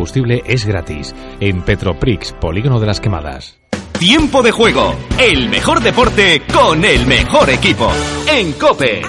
combustible es gratis en Petroprix, Polígono de las Quemadas. Tiempo de juego, el mejor deporte con el mejor equipo. En Cope.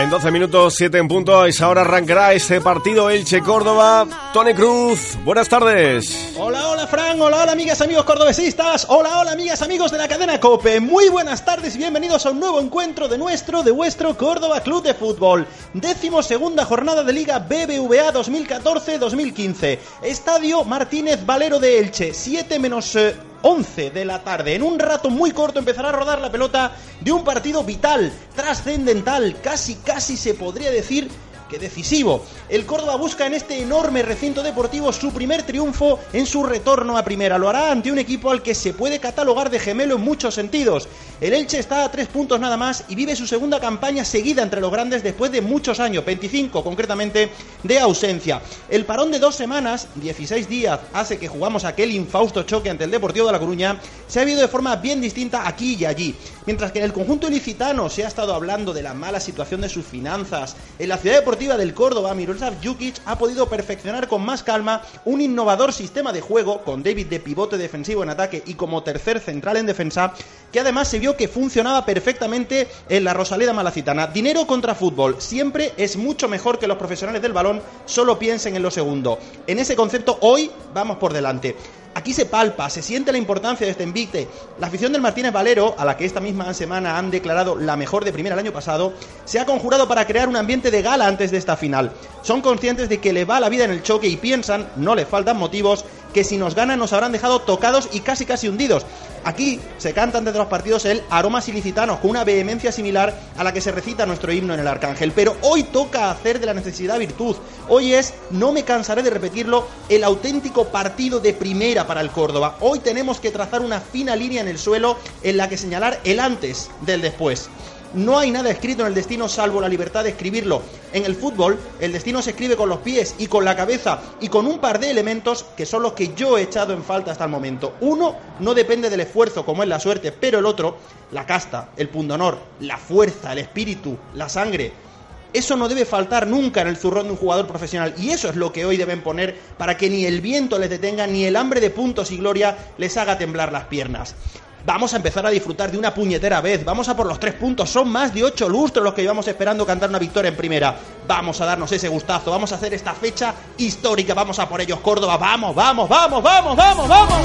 En 12 minutos, 7 en punto, y ahora arrancará este partido Elche-Córdoba. Tony Cruz, buenas tardes. Hola, hola Fran, hola, hola amigas, amigos cordobesistas, hola, hola amigas, amigos de la cadena COPE. Muy buenas tardes y bienvenidos a un nuevo encuentro de nuestro, de vuestro Córdoba Club de Fútbol. Décimo segunda jornada de Liga BBVA 2014-2015. Estadio Martínez Valero de Elche, 7 menos... Eh, 11 de la tarde. En un rato muy corto empezará a rodar la pelota de un partido vital, trascendental, casi casi se podría decir que decisivo. El Córdoba busca en este enorme recinto deportivo su primer triunfo en su retorno a primera. Lo hará ante un equipo al que se puede catalogar de gemelo en muchos sentidos. El Elche está a tres puntos nada más y vive su segunda campaña seguida entre los grandes después de muchos años, 25 concretamente, de ausencia. El parón de dos semanas, 16 días, hace que jugamos aquel infausto choque ante el Deportivo de La Coruña, se ha vivido de forma bien distinta aquí y allí. Mientras que en el conjunto ilicitano se ha estado hablando de la mala situación de sus finanzas, en la ciudad deportiva del Córdoba, Miroslav Jukic ha podido perfeccionar con más calma un innovador sistema de juego con David de pivote defensivo en ataque y como tercer central en defensa, que además se vio que funcionaba perfectamente en la Rosaleda Malacitana. Dinero contra fútbol siempre es mucho mejor que los profesionales del balón solo piensen en lo segundo. En ese concepto hoy vamos por delante. Aquí se palpa, se siente la importancia de este invicte. La afición del Martínez Valero, a la que esta misma semana han declarado la mejor de primera el año pasado, se ha conjurado para crear un ambiente de gala antes de esta final. Son conscientes de que le va la vida en el choque y piensan, no le faltan motivos, que si nos ganan nos habrán dejado tocados y casi casi hundidos. Aquí se canta antes de los partidos el aromas ilicitanos con una vehemencia similar a la que se recita nuestro himno en el Arcángel. Pero hoy toca hacer de la necesidad virtud. Hoy es, no me cansaré de repetirlo, el auténtico partido de primera para el Córdoba. Hoy tenemos que trazar una fina línea en el suelo en la que señalar el antes del después. No hay nada escrito en el destino salvo la libertad de escribirlo. En el fútbol, el destino se escribe con los pies y con la cabeza y con un par de elementos que son los que yo he echado en falta hasta el momento. Uno no depende del esfuerzo como es la suerte, pero el otro, la casta, el pundonor, la fuerza, el espíritu, la sangre. Eso no debe faltar nunca en el zurrón de un jugador profesional y eso es lo que hoy deben poner para que ni el viento les detenga ni el hambre de puntos y gloria les haga temblar las piernas. Vamos a empezar a disfrutar de una puñetera vez. Vamos a por los tres puntos. Son más de ocho lustros los que llevamos esperando cantar una victoria en primera. Vamos a darnos ese gustazo. Vamos a hacer esta fecha histórica. Vamos a por ellos, Córdoba. Vamos, vamos, vamos, vamos, vamos, vamos.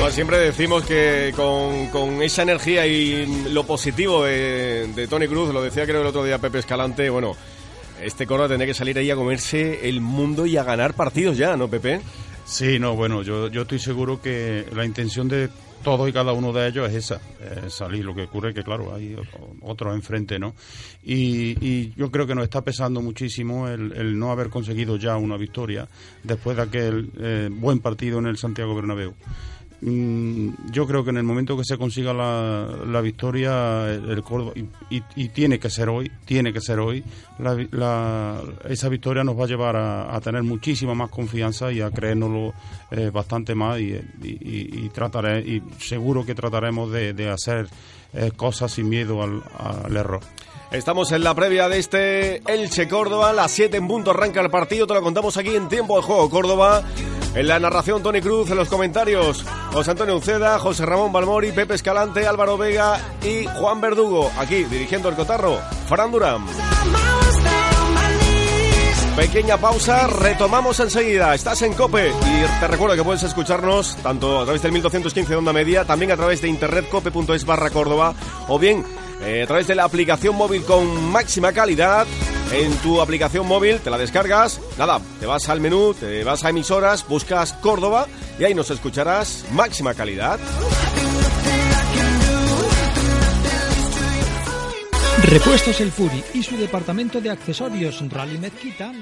Pues siempre decimos que con, esa energía y lo positivo de, de Tony Cruz, lo decía creo el otro día Pepe Escalante, bueno, este Córdoba tendría que salir ahí a comerse el mundo y a ganar partidos ya, ¿no, Pepe? Sí, no, bueno, yo, yo estoy seguro que la intención de todos y cada uno de ellos es esa, salir. Lo que ocurre es que, claro, hay otros enfrente, ¿no? Y, yo creo que nos está pesando muchísimo el, no haber conseguido ya una victoria después de aquel eh, buen partido en el Santiago Bernabéu. Mm, yo creo que en el momento que se consiga la, victoria, el Córdoba, y, tiene que ser hoy, tiene que ser hoy, esa victoria nos va a llevar a, tener muchísima más confianza y a creérnoslo eh, bastante más y, y, trataré, y seguro que trataremos de, hacer eh, cosas sin miedo al error. Estamos en la previa de este Elche Córdoba, las 7 en punto arranca el partido, te lo contamos aquí en tiempo de juego Córdoba. En la narración Tony Cruz, en los comentarios José Antonio Uceda, José Ramón Balmori, Pepe Escalante, Álvaro Vega y Juan Verdugo. Aquí dirigiendo el cotarro, Fran Durán. Pequeña pausa, retomamos enseguida. Estás en Cope y te recuerdo que puedes escucharnos tanto a través del 1215 de onda media, también a través de internet cope.es barra Córdoba o bien eh, a través de la aplicación móvil con máxima calidad. En tu aplicación móvil te la descargas, nada, te vas al menú, te vas a emisoras, buscas Córdoba y ahí nos escucharás máxima calidad. Repuestos El Furi y su departamento de accesorios Rally Mezquita